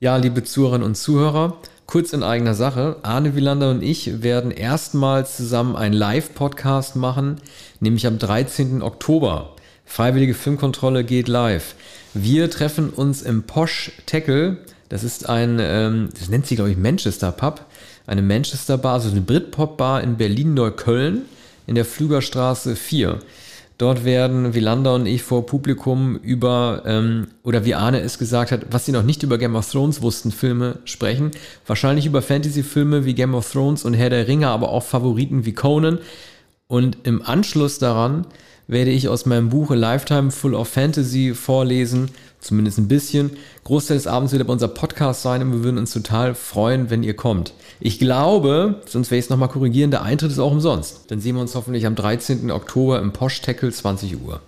Ja, liebe Zuhörerinnen und Zuhörer, kurz in eigener Sache. Arne Wielander und ich werden erstmals zusammen einen Live-Podcast machen, nämlich am 13. Oktober. Freiwillige Filmkontrolle geht live. Wir treffen uns im Posh Tackle. Das ist ein, ähm, das nennt sich, glaube ich, Manchester Pub. Eine Manchester Bar, also eine Britpop-Bar in Berlin-Neukölln in der Flügerstraße 4. Dort werden Wielander und ich vor Publikum über, ähm, oder wie Arne es gesagt hat, was sie noch nicht über Game of Thrones wussten, Filme sprechen. Wahrscheinlich über Fantasy-Filme wie Game of Thrones und Herr der Ringe, aber auch Favoriten wie Conan. Und im Anschluss daran werde ich aus meinem Buch A Lifetime Full of Fantasy vorlesen, zumindest ein bisschen. Großteil des Abends wird aber unser Podcast sein und wir würden uns total freuen, wenn ihr kommt. Ich glaube, sonst werde ich es nochmal korrigieren, der Eintritt ist auch umsonst. Dann sehen wir uns hoffentlich am 13. Oktober im Posh Tackle 20 Uhr.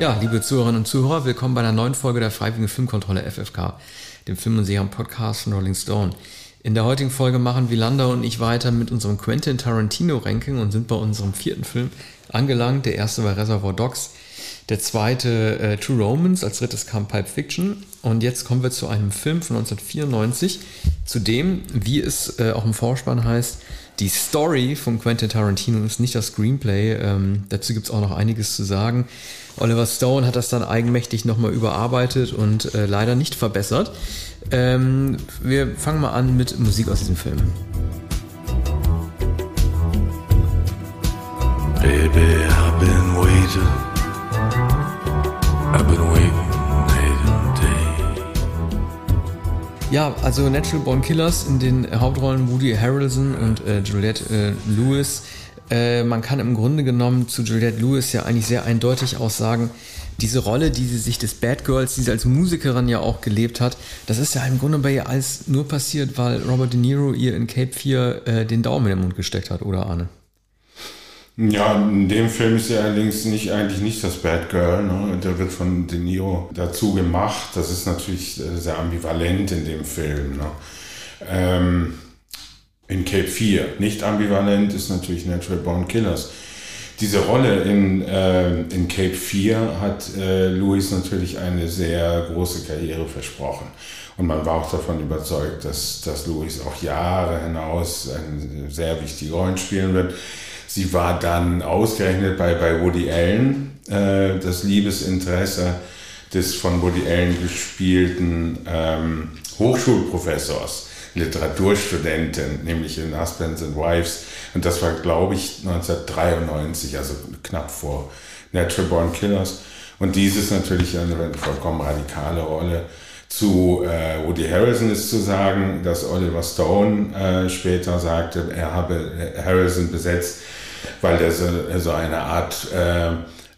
Ja, liebe Zuhörerinnen und Zuhörer, willkommen bei einer neuen Folge der Freiwilligen Filmkontrolle FFK dem Film- und Serien-Podcast von Rolling Stone. In der heutigen Folge machen Wielander und ich weiter mit unserem Quentin Tarantino-Ranking und sind bei unserem vierten Film angelangt. Der erste war Reservoir Dogs, der zweite äh, True Romans, als drittes kam Pulp Fiction und jetzt kommen wir zu einem Film von 1994, zu dem, wie es äh, auch im Vorspann heißt, die Story von Quentin Tarantino ist nicht das Screenplay. Ähm, dazu gibt es auch noch einiges zu sagen. Oliver Stone hat das dann eigenmächtig nochmal überarbeitet und äh, leider nicht verbessert. Ähm, wir fangen mal an mit Musik aus diesem Film. Baby, I've been waiting. I've been waiting. Ja, also Natural Born Killers in den Hauptrollen Woody Harrelson und äh, Juliette äh, Lewis. Äh, man kann im Grunde genommen zu Juliette Lewis ja eigentlich sehr eindeutig aussagen, diese Rolle, die sie sich des Bad Girls, die sie als Musikerin ja auch gelebt hat, das ist ja im Grunde bei ihr alles nur passiert, weil Robert De Niro ihr in Cape 4 äh, den Daumen in den Mund gesteckt hat, oder Arne? Ja, in dem Film ist sie allerdings nicht, eigentlich nicht das Bad Girl. Ne? Der wird von De Niro dazu gemacht. Das ist natürlich äh, sehr ambivalent in dem Film. Ne? Ähm, in Cape 4. Nicht ambivalent ist natürlich Natural Born Killers. Diese Rolle in, äh, in Cape 4 hat äh, Louis natürlich eine sehr große Karriere versprochen. Und man war auch davon überzeugt, dass, dass Louis auch Jahre hinaus eine sehr wichtige Rolle spielen wird. Sie war dann ausgerechnet bei, bei Woody Allen, äh, das Liebesinteresse des von Woody Allen gespielten ähm, Hochschulprofessors, Literaturstudentin, nämlich in Husbands and Wives. Und das war, glaube ich, 1993, also knapp vor Natural Born Killers. Und dies ist natürlich eine vollkommen radikale Rolle. Zu äh, Woody Harrison ist zu sagen, dass Oliver Stone äh, später sagte, er habe Harrison besetzt, weil er so, so eine Art, äh,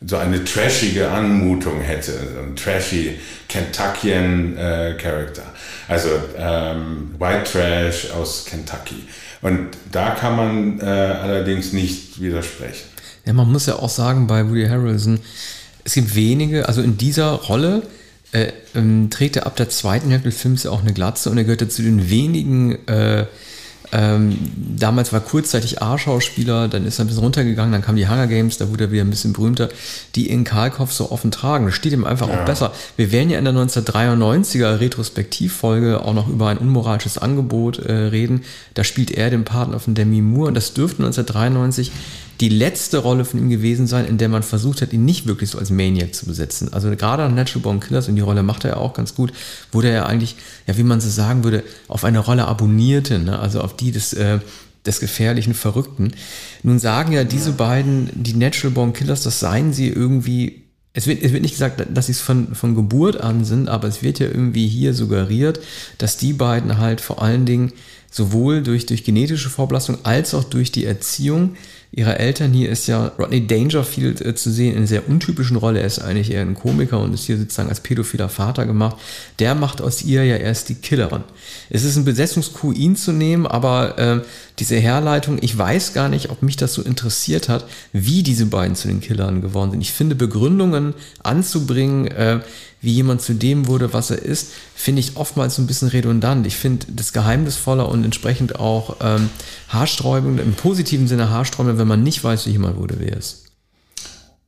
so eine trashige Anmutung hätte, so ein trashy Kentuckian äh, Character. Also ähm, White Trash aus Kentucky. Und da kann man äh, allerdings nicht widersprechen. Ja, man muss ja auch sagen, bei Woody Harrelson, es gibt wenige, also in dieser Rolle äh, ähm, trägt er ab der zweiten Hälfte des Films ja auch eine Glatze und er gehört ja zu den wenigen äh, ähm, damals war kurzzeitig A-Schauspieler, dann ist er ein bisschen runtergegangen, dann kamen die Hunger Games, da wurde er wieder ein bisschen berühmter, die in Karlkopf so offen tragen. Das steht ihm einfach ja. auch besser. Wir werden ja in der 1993er Retrospektivfolge auch noch über ein unmoralisches Angebot äh, reden. Da spielt er den Partner von Demi Moore und das dürfte 1993 die letzte Rolle von ihm gewesen sein, in der man versucht hat, ihn nicht wirklich so als Maniac zu besetzen. Also gerade an Natural Born Killers, und die Rolle macht er ja auch ganz gut, wurde er ja eigentlich, ja, wie man so sagen würde, auf eine Rolle abonnierte, ne? also auf die des, äh, des gefährlichen Verrückten. Nun sagen ja diese beiden, die Natural Born Killers, das seien sie irgendwie es wird, es wird nicht gesagt, dass sie es von, von Geburt an sind, aber es wird ja irgendwie hier suggeriert, dass die beiden halt vor allen Dingen sowohl durch, durch genetische Vorbelastung als auch durch die Erziehung ihrer Eltern. Hier ist ja Rodney Dangerfield äh, zu sehen in sehr untypischen Rolle. Er ist eigentlich eher ein Komiker und ist hier sozusagen als pädophiler Vater gemacht. Der macht aus ihr ja erst die Killerin. Es ist ein Besetzungskuh, ihn zu nehmen, aber äh, diese Herleitung, ich weiß gar nicht, ob mich das so interessiert hat, wie diese beiden zu den Killern geworden sind. Ich finde, Begründungen anzubringen, äh, wie jemand zu dem wurde, was er ist, finde ich oftmals so ein bisschen redundant. Ich finde das geheimnisvoller und entsprechend auch ähm, haarsträubend, im positiven Sinne haarsträubend, wenn man nicht weiß, wie jemand wurde, wer ist?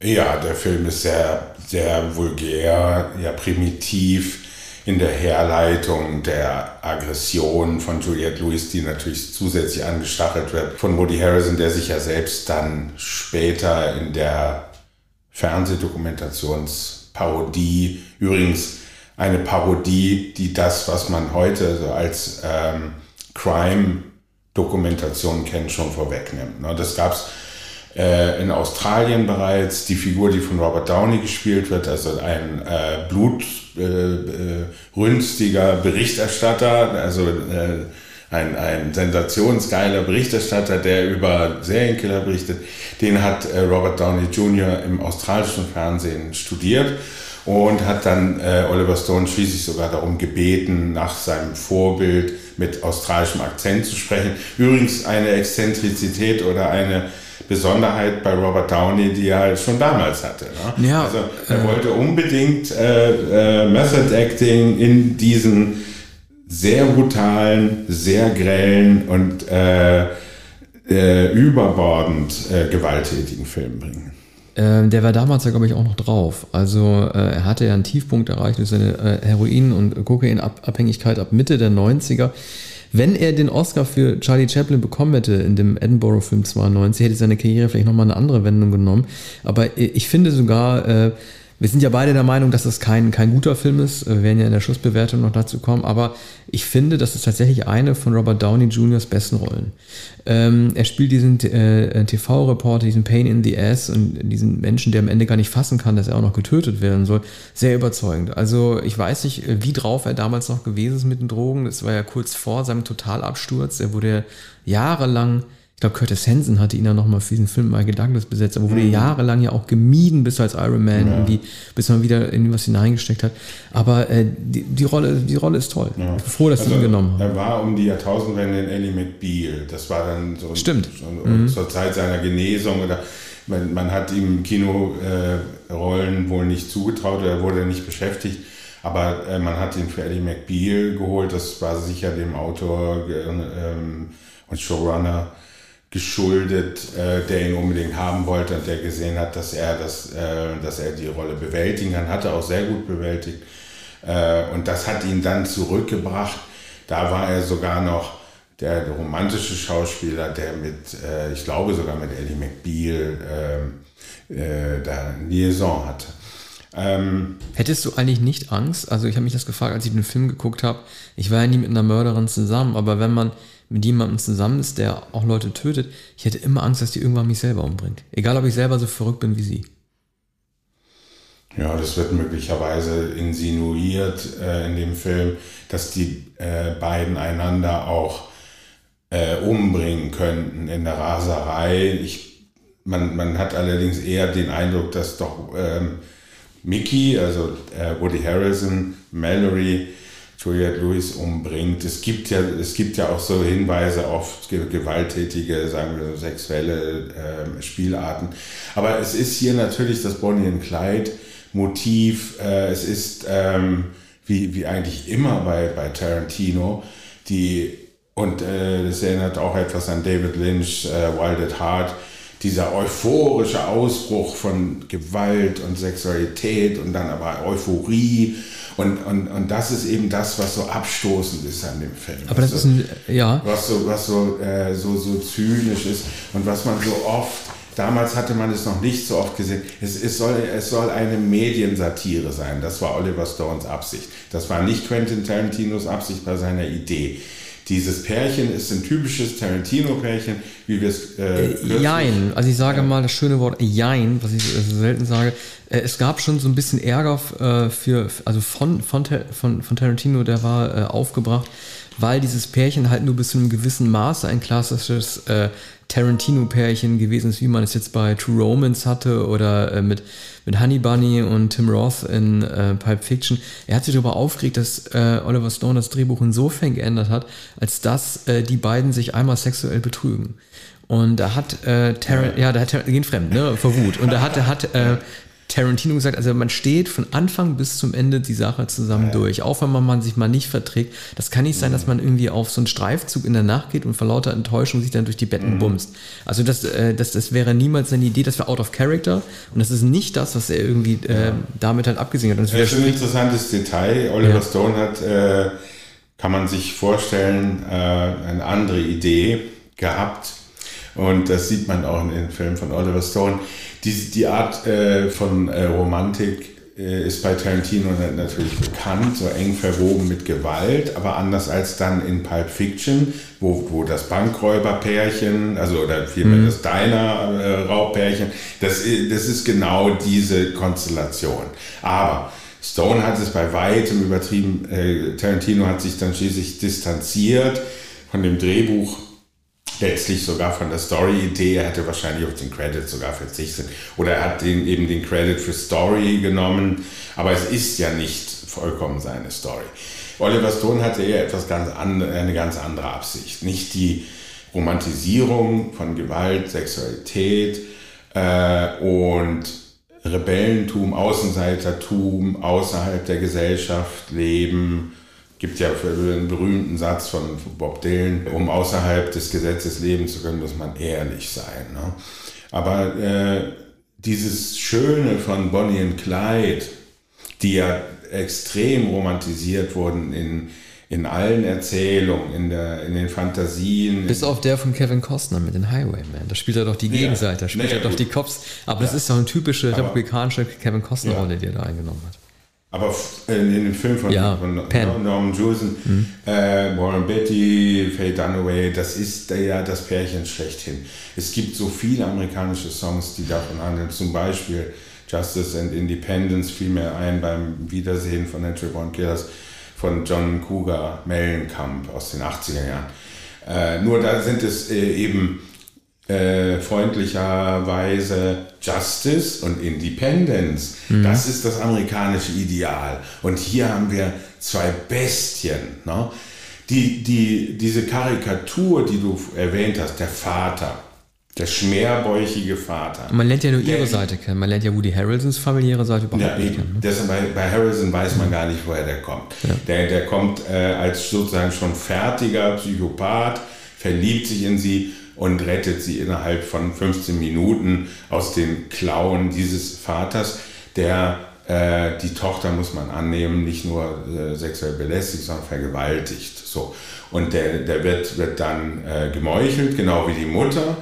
Ja, der Film ist sehr, sehr vulgär, ja primitiv in der Herleitung der Aggression von Juliette Lewis, die natürlich zusätzlich angestachelt wird von Woody Harrison, der sich ja selbst dann später in der Fernsehdokumentationsparodie, übrigens eine Parodie, die das, was man heute so als ähm, Crime-Dokumentation kennt, schon vorwegnimmt. Ne? Das gab es äh, in Australien bereits. Die Figur, die von Robert Downey gespielt wird, also ein äh, blutrünstiger äh, Berichterstatter, also äh, ein, ein sensationsgeiler Berichterstatter, der über Serienkiller berichtet, den hat äh, Robert Downey Jr. im australischen Fernsehen studiert und hat dann äh, Oliver Stone schließlich sogar darum gebeten, nach seinem Vorbild mit australischem Akzent zu sprechen. Übrigens eine Exzentrizität oder eine Besonderheit bei Robert Downey, die er halt schon damals hatte. Ne? Ja, also er äh, wollte unbedingt äh, äh, Method Acting in diesen sehr brutalen, sehr grellen und äh, äh, überbordend äh, gewalttätigen Film bringen. Ähm, der war damals ja, glaube ich, auch noch drauf. Also äh, er hatte ja einen Tiefpunkt erreicht durch seine äh, Heroin- und Kokainabhängigkeit ab Mitte der 90er. Wenn er den Oscar für Charlie Chaplin bekommen hätte in dem Edinburgh-Film 92, hätte seine Karriere vielleicht nochmal eine andere Wendung genommen. Aber ich finde sogar, äh, wir sind ja beide der Meinung, dass es kein, kein guter Film ist. Wir werden ja in der Schlussbewertung noch dazu kommen. Aber ich finde, das ist tatsächlich eine von Robert Downey Jr.'s besten Rollen. Ähm, er spielt diesen äh, TV-Reporter, diesen Pain in the Ass und diesen Menschen, der am Ende gar nicht fassen kann, dass er auch noch getötet werden soll. Sehr überzeugend. Also ich weiß nicht, wie drauf er damals noch gewesen ist mit den Drogen. Das war ja kurz vor seinem Totalabsturz. Er wurde jahrelang ich glaube, Curtis Hansen hatte ihn ja nochmal für diesen Film Michael Douglas besetzt, aber wurde mhm. jahrelang ja auch gemieden, bis als Iron Man ja. irgendwie, bis man wieder in was hineingesteckt hat. Aber äh, die, die, Rolle, die Rolle ist toll. Ja. Ich bin froh, dass also, sie ihn genommen haben. Er war um die Jahrtausendwende in Ellie McBeal. Das war dann so Stimmt. Mhm. zur Zeit seiner Genesung oder man, man hat ihm Kinorollen äh, wohl nicht zugetraut oder er wurde nicht beschäftigt. Aber äh, man hat ihn für Ellie McBeal geholt. Das war sicher dem Autor ähm, und Showrunner geschuldet, äh, der ihn unbedingt haben wollte und der gesehen hat, dass er, das, äh, dass er die Rolle bewältigen kann, hat er auch sehr gut bewältigt. Äh, und das hat ihn dann zurückgebracht. Da war er sogar noch der, romantische Schauspieler, der mit, äh, ich glaube sogar mit Ellie McBeal ähm, äh, da Liaison hatte. Ähm, Hättest du eigentlich nicht Angst? Also ich habe mich das gefragt, als ich den Film geguckt habe. Ich war ja nie mit einer Mörderin zusammen, aber wenn man mit jemandem zusammen ist, der auch Leute tötet, ich hätte immer Angst, dass die irgendwann mich selber umbringt. Egal, ob ich selber so verrückt bin wie sie. Ja, das wird möglicherweise insinuiert äh, in dem Film, dass die äh, beiden einander auch äh, umbringen könnten in der Raserei. Ich, man, man hat allerdings eher den Eindruck, dass doch ähm, Mickey, also äh, Woody Harrison, Mallory, Juliette Lewis umbringt. Es gibt ja, es gibt ja auch so Hinweise auf gewalttätige, sagen wir, sexuelle äh, Spielarten. Aber es ist hier natürlich das Bonnie and Clyde Motiv. Äh, es ist ähm, wie, wie eigentlich immer bei, bei Tarantino die und äh, das erinnert auch etwas an David Lynch, äh, Wild at Heart, dieser euphorische Ausbruch von Gewalt und Sexualität und dann aber Euphorie und, und, und das ist eben das, was so abstoßend ist an dem Film. Aber das ist ein, ja. Was so, was so, äh, so, so zynisch ist und was man so oft, damals hatte man es noch nicht so oft gesehen, es, es, soll, es soll eine Mediensatire sein. Das war Oliver Stones Absicht. Das war nicht Quentin Tarantinos Absicht bei seiner Idee. Dieses Pärchen ist ein typisches Tarantino-Pärchen, wie wir es. Äh, äh jein. Also ich sage mal das schöne Wort Jein, was ich selten sage. Äh, es gab schon so ein bisschen Ärger äh, für, also von, von, von, von Tarantino, der war äh, aufgebracht, weil dieses Pärchen halt nur bis zu einem gewissen Maße ein klassisches äh, Tarantino-Pärchen gewesen ist, wie man es jetzt bei True Romance hatte oder äh, mit, mit Honey Bunny und Tim Roth in äh, Pulp Fiction. Er hat sich darüber aufgeregt, dass äh, Oliver Stone das Drehbuch insofern geändert hat, als dass äh, die beiden sich einmal sexuell betrügen. Und da hat äh, Taran ja, da hat Taran gehen fremd, ne, vor Wut. Und da hat, hat äh, Tarantino gesagt, also man steht von Anfang bis zum Ende die Sache zusammen ja. durch, auch wenn man, man sich mal nicht verträgt. Das kann nicht sein, mhm. dass man irgendwie auf so einen Streifzug in der Nacht geht und vor lauter Enttäuschung sich dann durch die Betten mhm. bumst. Also das, äh, das, das wäre niemals seine Idee, das wäre out of character und das ist nicht das, was er irgendwie äh, damit halt abgesehen hat. das ist ein interessantes Detail. Oliver ja. Stone hat, äh, kann man sich vorstellen, äh, eine andere Idee gehabt und das sieht man auch in den Filmen von Oliver Stone. Die, die Art äh, von äh, Romantik äh, ist bei Tarantino natürlich bekannt, so eng verwoben mit Gewalt, aber anders als dann in Pulp Fiction, wo, wo das Bankräuberpärchen, also oder vielmehr mhm. das Diner-Raubpärchen, das, das ist genau diese Konstellation. Aber Stone hat es bei weitem übertrieben. Äh, Tarantino hat sich dann schließlich distanziert von dem Drehbuch letztlich sogar von der Story-Idee, er hätte wahrscheinlich auf den Credit sogar verzichtet. Oder er hat den, eben den Credit für Story genommen, aber es ist ja nicht vollkommen seine Story. Oliver Stone hatte eher etwas ganz andere, eine ganz andere Absicht. Nicht die Romantisierung von Gewalt, Sexualität äh, und Rebellentum, Außenseitertum, außerhalb der Gesellschaft leben, gibt ja für den berühmten Satz von Bob Dylan, um außerhalb des Gesetzes leben zu können, muss man ehrlich sein. Ne? Aber äh, dieses Schöne von Bonnie und Clyde, die ja extrem romantisiert wurden in, in allen Erzählungen, in, der, in den Fantasien. Bis auf der von Kevin Costner mit den Highwaymen. Da spielt er doch die Gegenseite, da spielt ja, er doch die Cops. Aber ja. das ist doch eine typische republikanische Kevin Costner-Rolle, die er da eingenommen hat. Aber in, in dem Film von, ja, von Norman Jewison, mhm. äh, Warren Betty, Faye Dunaway, das ist ja das Pärchen schlechthin. Es gibt so viele amerikanische Songs, die davon handeln. Zum Beispiel Justice and Independence fiel mir ein beim Wiedersehen von Natural Born Killers von John Cougar Mellencamp aus den 80er Jahren. Äh, nur da sind es äh, eben äh, freundlicherweise Justice und Independence. Mhm. Das ist das amerikanische Ideal. Und hier haben wir zwei Bestien. Ne? Die, die, diese Karikatur, die du erwähnt hast, der Vater, der schmerbäuchige Vater. Man lernt ja nur ihre Seite kennen. Man lernt ja Woody Harrelsons familiäre Seite überhaupt ja, nicht kennen. Ne? bei, bei Harrelson weiß man gar nicht, woher der kommt. Ja. Der, der kommt äh, als sozusagen schon fertiger Psychopath, verliebt sich in sie und rettet sie innerhalb von 15 Minuten aus den Klauen dieses Vaters, der äh, die Tochter, muss man annehmen, nicht nur äh, sexuell belästigt, sondern vergewaltigt. So. Und der, der wird, wird dann äh, gemeuchelt, genau wie die Mutter.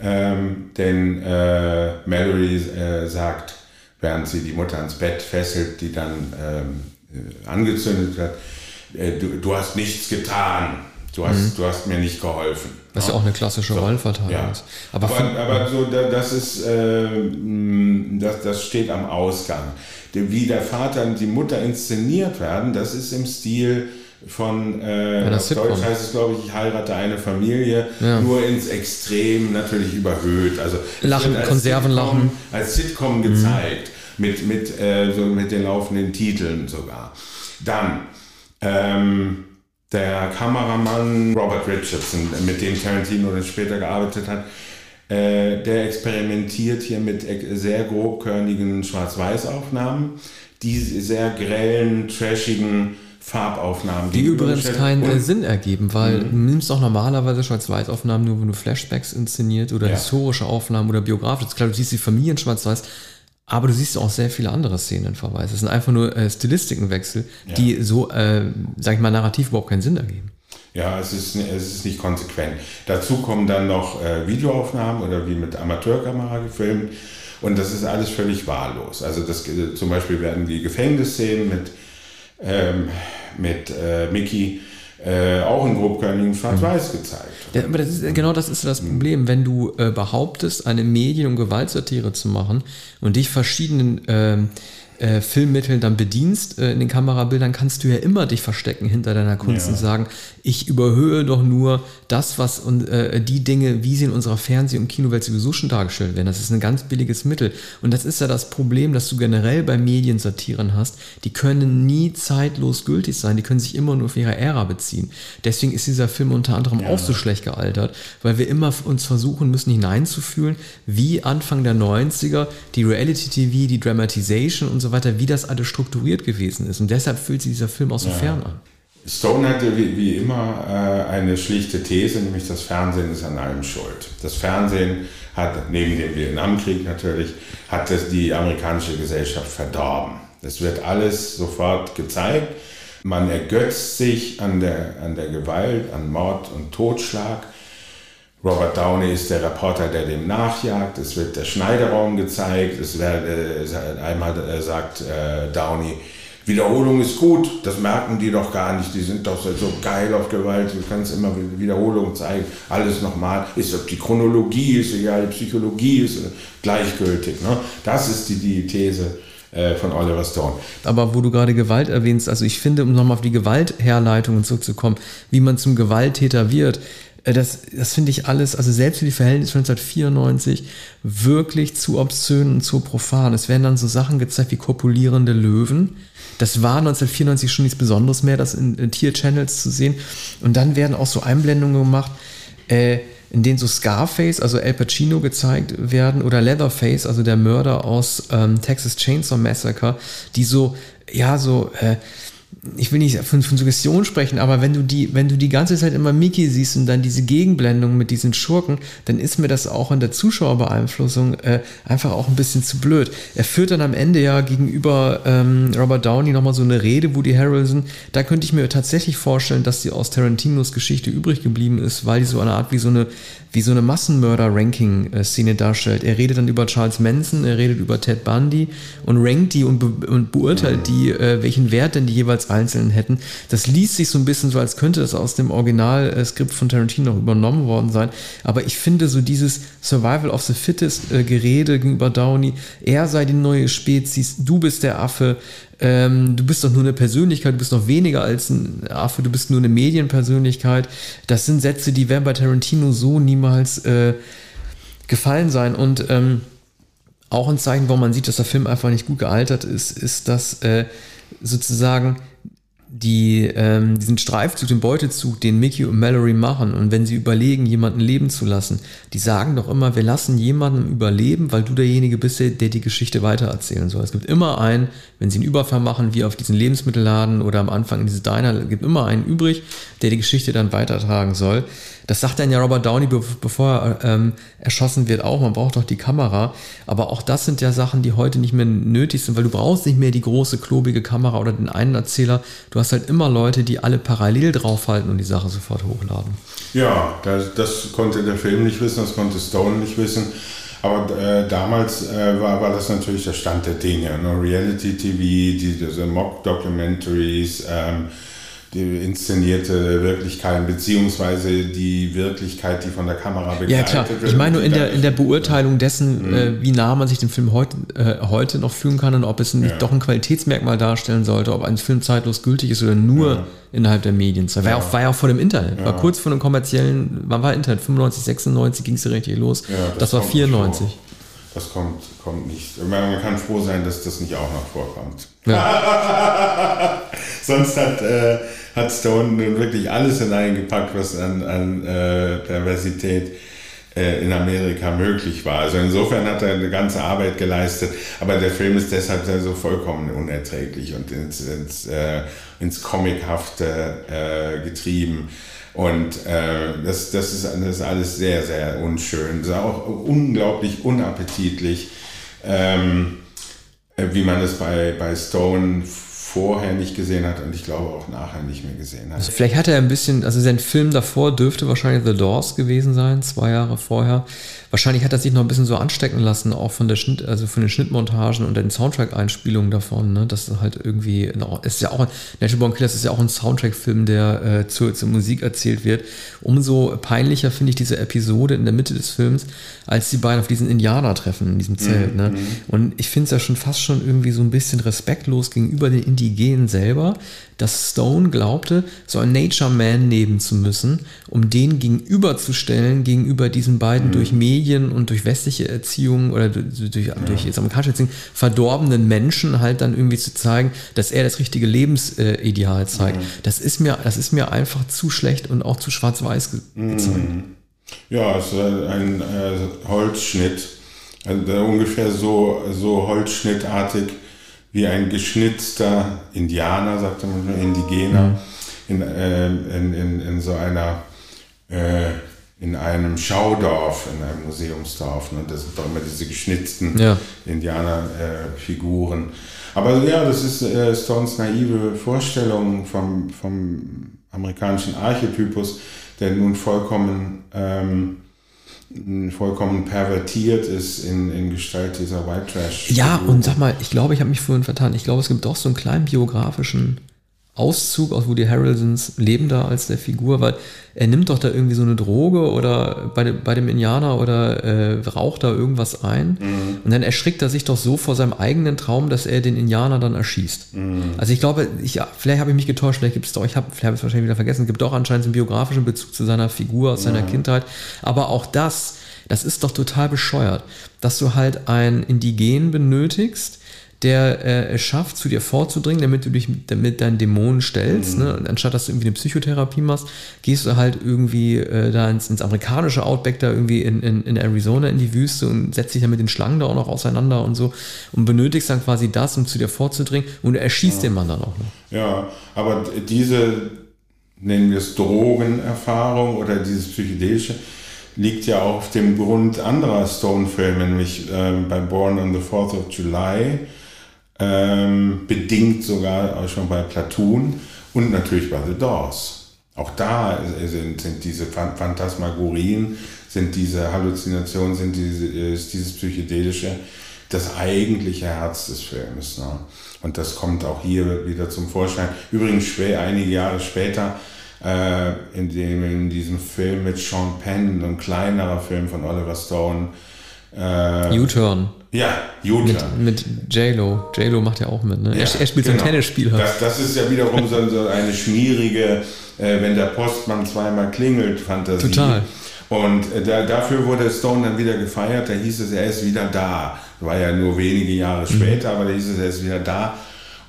Ähm, denn äh, Mallory äh, sagt, während sie die Mutter ans Bett fesselt, die dann ähm, äh, angezündet wird, du, du hast nichts getan. Du hast, mhm. du hast mir nicht geholfen. Was ja, ja auch eine klassische so, Rollenverteilung ja. ist. Aber, aber, aber, so, das ist, äh, das, das steht am Ausgang. Wie der Vater und die Mutter inszeniert werden, das ist im Stil von, äh, ja, auf Deutsch heißt es, glaube ich, ich heirate eine Familie, ja. nur ins Extrem natürlich überhöht. Also Lachen, Konservenlachen. Als Sitcom gezeigt, mhm. mit, mit, äh, so mit den laufenden Titeln sogar. Dann, ähm, der Kameramann Robert Richardson, mit dem Tarantino dann später gearbeitet hat, äh, der experimentiert hier mit sehr grobkörnigen Schwarz-Weiß-Aufnahmen, die sehr grellen, trashigen Farbaufnahmen. Die übrigens keinen und, Sinn ergeben, weil mhm. du nimmst auch normalerweise Schwarz-Weiß-Aufnahmen nur, wenn du Flashbacks inszeniert oder ja. historische Aufnahmen oder biografisch. Klar, du siehst die Familien schwarz-weiß, aber du siehst auch sehr viele andere Szenenverweise. Es sind einfach nur äh, Stilistikenwechsel, ja. die so, äh, sag ich mal, narrativ überhaupt keinen Sinn ergeben. Ja, es ist, es ist nicht konsequent. Dazu kommen dann noch äh, Videoaufnahmen oder wie mit Amateurkamera gefilmt. Und das ist alles völlig wahllos. Also das, äh, zum Beispiel werden die Gefängnisszenen mit, ähm, mit äh, Mickey äh, auch in grobkörnigen Schwarz-Weiß mhm. gezeigt. Ja, aber das ist, genau das ist das Problem, wenn du äh, behauptest, eine Medien- und Gewaltsatire zu machen und dich verschiedenen ähm, äh, Filmmitteln dann bedienst äh, in den Kamerabildern, kannst du ja immer dich verstecken hinter deiner Kunst ja. und sagen, ich überhöhe doch nur das, was und äh, die Dinge, wie sie in unserer Fernseh- und Kinowelt sowieso schon dargestellt werden. Das ist ein ganz billiges Mittel. Und das ist ja das Problem, dass du generell bei Mediensatiren hast. Die können nie zeitlos gültig sein. Die können sich immer nur auf ihre Ära beziehen. Deswegen ist dieser Film unter anderem ja. auch so schlecht gealtert, weil wir immer uns versuchen müssen hineinzufühlen, wie Anfang der 90er die Reality-TV, die Dramatization und so weiter, wie das alles strukturiert gewesen ist. Und deshalb fühlt sich dieser Film auch so ja. fern an. Stone hatte wie, wie immer äh, eine schlichte These, nämlich das Fernsehen ist an allem schuld. Das Fernsehen hat, neben dem Vietnamkrieg natürlich, hat das die amerikanische Gesellschaft verdorben. Es wird alles sofort gezeigt. Man ergötzt sich an der, an der Gewalt, an Mord und Totschlag. Robert Downey ist der Reporter, der dem nachjagt. Es wird der Schneiderraum gezeigt. Es wird, äh, einmal äh, sagt äh, Downey, Wiederholung ist gut, das merken die doch gar nicht, die sind doch so, geil auf Gewalt, du kannst immer Wiederholung zeigen, alles nochmal, ist ob die Chronologie ist egal, die Psychologie ist gleichgültig. Ne? Das ist die, die These äh, von Oliver Stone. Aber wo du gerade Gewalt erwähnst, also ich finde, um nochmal auf die Gewaltherleitungen zurückzukommen, wie man zum Gewalttäter wird, äh, das, das finde ich alles, also selbst für die Verhältnisse 1994, wirklich zu obszön und zu profan. Es werden dann so Sachen gezeigt wie kopulierende Löwen, das war 1994 schon nichts Besonderes mehr, das in, in Tier-Channels zu sehen. Und dann werden auch so Einblendungen gemacht, äh, in denen so Scarface, also El Pacino gezeigt werden oder Leatherface, also der Mörder aus ähm, Texas Chainsaw Massacre, die so, ja, so äh, ich will nicht von, von, Suggestion sprechen, aber wenn du die, wenn du die ganze Zeit immer Mickey siehst und dann diese Gegenblendung mit diesen Schurken, dann ist mir das auch in der Zuschauerbeeinflussung äh, einfach auch ein bisschen zu blöd. Er führt dann am Ende ja gegenüber ähm, Robert Downey nochmal so eine Rede, Woody Harrelson. Da könnte ich mir tatsächlich vorstellen, dass die aus Tarantinos Geschichte übrig geblieben ist, weil die so eine Art wie so eine wie so eine Massenmörder-Ranking-Szene darstellt. Er redet dann über Charles Manson, er redet über Ted Bundy und rankt die und, be und beurteilt die, äh, welchen Wert denn die jeweils einzelnen hätten. Das liest sich so ein bisschen so, als könnte das aus dem Originalskript von Tarantino noch übernommen worden sein. Aber ich finde so dieses Survival of the Fittest äh, Gerede gegenüber Downey, er sei die neue Spezies, du bist der Affe, ähm, du bist doch nur eine Persönlichkeit, du bist noch weniger als ein Affe, du bist nur eine Medienpersönlichkeit. Das sind Sätze, die werden bei Tarantino so niemals äh, gefallen sein. Und ähm, auch ein Zeichen, warum man sieht, dass der Film einfach nicht gut gealtert ist, ist, dass äh, sozusagen die, ähm, diesen Streifzug, den Beutezug, den Mickey und Mallory machen und wenn sie überlegen, jemanden leben zu lassen, die sagen doch immer, wir lassen jemanden überleben, weil du derjenige bist, der, die Geschichte weitererzählen soll. Es gibt immer einen, wenn sie einen Überfall machen, wie auf diesen Lebensmittelladen oder am Anfang in diese Diner, gibt immer einen übrig, der die Geschichte dann weitertragen soll. Das sagt dann ja Robert Downey, bevor er ähm, erschossen wird, auch. Man braucht doch die Kamera. Aber auch das sind ja Sachen, die heute nicht mehr nötig sind, weil du brauchst nicht mehr die große, klobige Kamera oder den einen Erzähler. Du hast halt immer Leute, die alle parallel draufhalten und die Sache sofort hochladen. Ja, das, das konnte der Film nicht wissen, das konnte Stone nicht wissen. Aber äh, damals äh, war, war das natürlich der Stand der Dinge. Ne? Reality TV, die, diese Mock-Documentaries, ähm, die inszenierte Wirklichkeit, beziehungsweise die Wirklichkeit, die von der Kamera begleitet ja, klar. wird. Ich meine nur in der, in der Beurteilung dessen, mhm. äh, wie nah man sich den Film heute, äh, heute noch fühlen kann und ob es nicht ja. doch ein Qualitätsmerkmal darstellen sollte, ob ein Film zeitlos gültig ist oder nur ja. innerhalb der Medien. War, ja. auch, war ja auch vor dem Internet. War kurz vor dem kommerziellen, wann war Internet? 95, 96 ging es richtig los. das, das war 94 das kommt, kommt nicht. Man kann froh sein, dass das nicht auch noch vorkommt. Ja. Sonst hat, äh, hat Stone wirklich alles hineingepackt, was an, an äh, Perversität äh, in Amerika möglich war. Also insofern hat er eine ganze Arbeit geleistet, aber der Film ist deshalb so vollkommen unerträglich und ins, ins, äh, ins Comichafte äh, getrieben. Und äh, das, das, ist, das ist alles sehr, sehr unschön. Das ist auch unglaublich unappetitlich, ähm, wie man es bei, bei Stone vorher nicht gesehen hat und ich glaube auch nachher nicht mehr gesehen hat. Also vielleicht hat er ein bisschen, also sein Film davor dürfte wahrscheinlich The Doors gewesen sein, zwei Jahre vorher. Wahrscheinlich hat er sich noch ein bisschen so anstecken lassen, auch von der Schnitt, also von den Schnittmontagen und den Soundtrack-Einspielungen davon, ne? Das ist halt irgendwie, ist ja auch, Natural Born Killers ist ja auch ein Soundtrack-Film, der äh, zur, zur Musik erzählt wird. Umso peinlicher finde ich diese Episode in der Mitte des Films, als die beiden auf diesen Indianer treffen in diesem Zelt, mhm. ne? Und ich finde es ja schon fast schon irgendwie so ein bisschen respektlos gegenüber den Indigenen selber, dass Stone glaubte, so einen Nature Man nehmen zu müssen, um den gegenüberzustellen, gegenüber diesen beiden mhm. durch Medien und durch westliche Erziehung oder durch, durch, ja. durch jetzt amerikanische Erziehung verdorbenen Menschen halt dann irgendwie zu zeigen, dass er das richtige Lebensideal zeigt. Mhm. Das ist mir, das ist mir einfach zu schlecht und auch zu schwarz-weiß mhm. gezeigt. Ja, es ist ein äh, Holzschnitt, also ungefähr so, so holzschnittartig wie ein geschnitzter Indianer, sagte man, Indigener, mhm. in, äh, in, in, in, so einer, äh, in einem Schaudorf, in einem Museumsdorf. Ne? Das sind doch immer diese geschnitzten ja. Indianerfiguren. Aber ja, das ist äh, Stones naive Vorstellung vom, vom amerikanischen Archetypus, der nun vollkommen ähm, vollkommen pervertiert ist in, in Gestalt dieser White Trash. Ja, und sag mal, ich glaube, ich habe mich vorhin vertan. Ich glaube, es gibt doch so einen kleinen biografischen Auszug aus Woody Harrelsons Leben da als der Figur, weil er nimmt doch da irgendwie so eine Droge oder bei, dem, bei dem Indianer oder äh, raucht da irgendwas ein mhm. und dann erschrickt er sich doch so vor seinem eigenen Traum, dass er den Indianer dann erschießt. Mhm. Also ich glaube, ich, vielleicht habe ich mich getäuscht, vielleicht gibt es doch, ich habe es wahrscheinlich wieder vergessen, es gibt doch anscheinend einen biografischen Bezug zu seiner Figur aus seiner Kindheit, aber auch das, das ist doch total bescheuert, dass du halt einen Indigen benötigst, der äh, es schafft, zu dir vorzudringen, damit du dich damit deinen Dämonen stellst. Mhm. Ne? Und anstatt dass du irgendwie eine Psychotherapie machst, gehst du halt irgendwie äh, da ins, ins, amerikanische Outback, da irgendwie in, in, in, Arizona in die Wüste und setzt dich dann mit den Schlangen da auch noch auseinander und so und benötigst dann quasi das, um zu dir vorzudringen und du erschießt ja. den Mann dann auch noch. Ja, aber diese, nennen wir es Drogenerfahrung oder dieses psychedelische, liegt ja auch auf dem Grund anderer Stone-Filme, nämlich äh, bei Born on the 4th of July ähm, bedingt sogar auch schon bei Platoon und natürlich bei The Doors. Auch da sind, sind diese Phantasmagorien, sind diese Halluzinationen, sind diese, ist dieses psychedelische das eigentliche Herz des Films. Ne? Und das kommt auch hier wieder zum Vorschein. Übrigens schwer, einige Jahre später äh, in, dem, in diesem Film mit Sean Penn, ein kleinerer Film von Oliver Stone. Äh, U-Turn. Ja, Utah. Mit, mit J-Lo. J-Lo macht ja auch mit. Ne? Ja, er, er, spielt genau. so ein Tennisspiel. Das, das ist ja wiederum so, so eine schmierige, äh, wenn der Postmann zweimal klingelt, Fantasie. Total. Und äh, da, dafür wurde Stone dann wieder gefeiert. Da hieß es, er ist wieder da. War ja nur wenige Jahre mhm. später, aber da hieß es, er ist wieder da.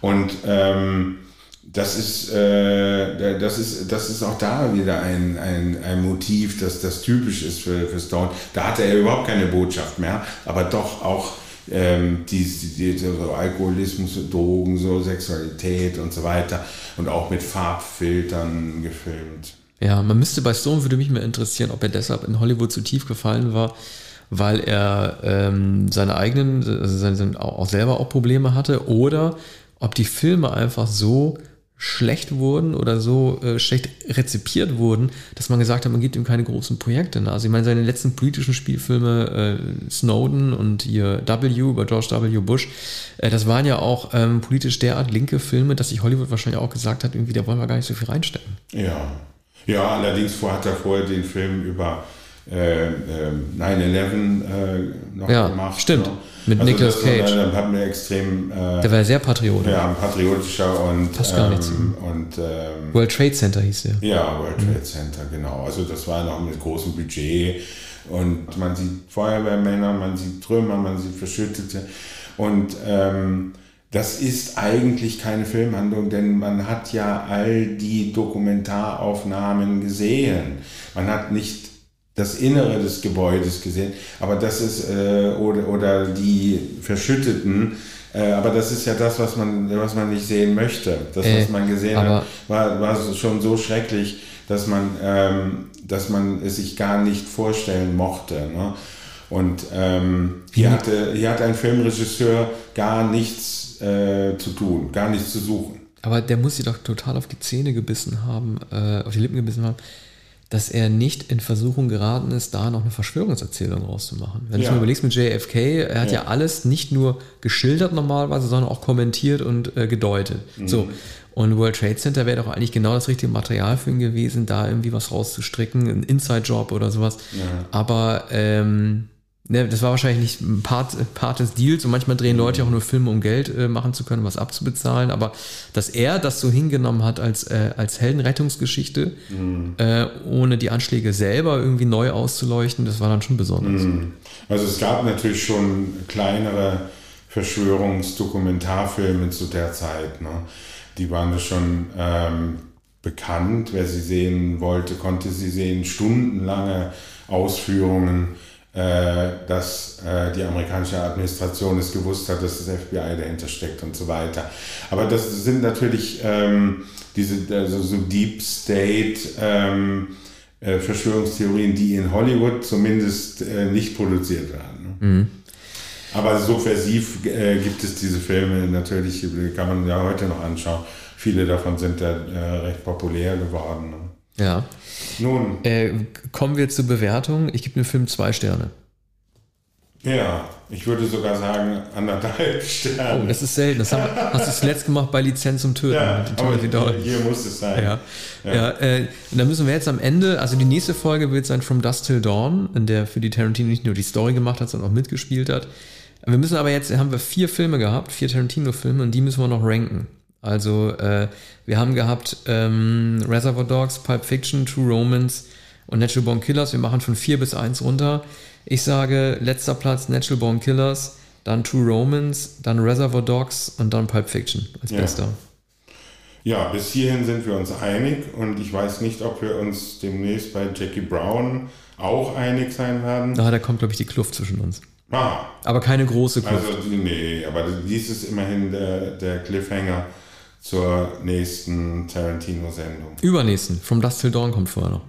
Und ähm, das ist, äh, das ist, das ist auch da wieder ein, ein, ein Motiv, das, das typisch ist für, für Stone. Da hatte er überhaupt keine Botschaft mehr, aber doch auch ähm, die, die, die, so Alkoholismus, Drogen, so Sexualität und so weiter und auch mit Farbfiltern gefilmt. Ja, man müsste bei Stone würde mich mehr interessieren, ob er deshalb in Hollywood zu tief gefallen war, weil er ähm, seine eigenen, also seine, auch selber auch Probleme hatte oder ob die Filme einfach so schlecht wurden oder so äh, schlecht rezipiert wurden, dass man gesagt hat, man gibt ihm keine großen Projekte. Also ich meine, seine letzten politischen Spielfilme, äh, Snowden und hier W über George W. Bush, äh, das waren ja auch ähm, politisch derart linke Filme, dass sich Hollywood wahrscheinlich auch gesagt hat, irgendwie, da wollen wir gar nicht so viel reinstecken. Ja. Ja, allerdings hat er vorher den Film über äh, 9-11 äh, noch ja, gemacht. Stimmt. Ne? Mit also Nicolas Cage. Dann hat mir extrem. Äh, der war sehr patriotisch. Ja, patriotischer und. Passt gar nichts. Ähm, und, ähm, World Trade Center hieß der. Ja, World Trade mhm. Center, genau. Also das war noch mit großem Budget. Und man sieht Feuerwehrmänner, man sieht Trümmer, man sieht Verschüttete. Und ähm, das ist eigentlich keine Filmhandlung, denn man hat ja all die Dokumentaraufnahmen gesehen. Man hat nicht das Innere des Gebäudes gesehen, aber das ist, äh, oder, oder die Verschütteten, äh, aber das ist ja das, was man, was man nicht sehen möchte. Das, äh, was man gesehen hat, war, war schon so schrecklich, dass man, ähm, dass man es sich gar nicht vorstellen mochte. Ne? Und ähm, hier, hatte, hier hat ein Filmregisseur gar nichts äh, zu tun, gar nichts zu suchen. Aber der muss sich doch total auf die Zähne gebissen haben, äh, auf die Lippen gebissen haben, dass er nicht in Versuchung geraten ist, da noch eine Verschwörungserzählung rauszumachen. Wenn ja. du mal überlegst mit JFK, er hat ja. ja. alles nicht nur geschildert normalerweise, sondern auch kommentiert und äh, gedeutet. Mhm. So. Und World Trade Center wäre doch eigentlich genau das richtige Material für ihn gewesen, da irgendwie was rauszustricken, ein Inside-Job oder sowas. Ja. Aber ähm, ne, das war wahrscheinlich nicht Part, Part des Deals und manchmal drehen Leute auch nur Filme, um Geld äh, machen zu können, was abzubezahlen. Aber dass er das so hingenommen hat als, äh, als Heldenrettungsgeschichte, mhm. äh, ohne die Anschläge selber irgendwie neu auszuleuchten, das war dann schon besonders. Mhm. Also es gab natürlich schon kleinere Verschwörungsdokumentarfilme zu der Zeit. Ne? Die waren schon ähm, bekannt. Wer sie sehen wollte, konnte sie sehen. Stundenlange Ausführungen dass äh, die amerikanische Administration es gewusst hat, dass das FBI dahinter steckt und so weiter. Aber das sind natürlich ähm, diese also so Deep State ähm, äh, Verschwörungstheorien, die in Hollywood zumindest äh, nicht produziert werden. Ne? Mhm. Aber subversiv äh, gibt es diese Filme natürlich, kann man ja heute noch anschauen. Viele davon sind da äh, recht populär geworden. Ne? Ja. Nun. Äh, kommen wir zur Bewertung. Ich gebe dem Film zwei Sterne. Ja, ich würde sogar sagen anderthalb Sterne. Oh, das ist selten. Das haben, hast du zuletzt gemacht bei Lizenz zum Töten. Ja, aber hier muss es sein. Ja, ja. ja äh, und da müssen wir jetzt am Ende, also die nächste Folge wird sein From Dust Till Dawn, in der für die Tarantino nicht nur die Story gemacht hat, sondern auch mitgespielt hat. Wir müssen aber jetzt, haben wir vier Filme gehabt, vier Tarantino-Filme und die müssen wir noch ranken. Also äh, wir haben gehabt ähm, Reservoir Dogs, Pulp Fiction, True Romance und Natural Born Killers. Wir machen von 4 bis 1 runter. Ich sage letzter Platz Natural Born Killers, dann True Romance, dann Reservoir Dogs und dann Pulp Fiction als ja. bester. Ja, bis hierhin sind wir uns einig und ich weiß nicht, ob wir uns demnächst bei Jackie Brown auch einig sein werden. Ah, da kommt, glaube ich, die Kluft zwischen uns. Ah. Aber keine große Kluft. Also, nee, aber dies ist immerhin der, der Cliffhanger zur nächsten Tarantino-Sendung. Übernächsten. From Dust Till Dawn kommt vorher noch.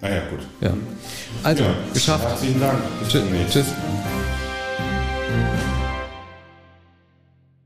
Ah ja, gut. Ja. Also, ja. geschafft. Herzlichen Dank. Bis Tschüss.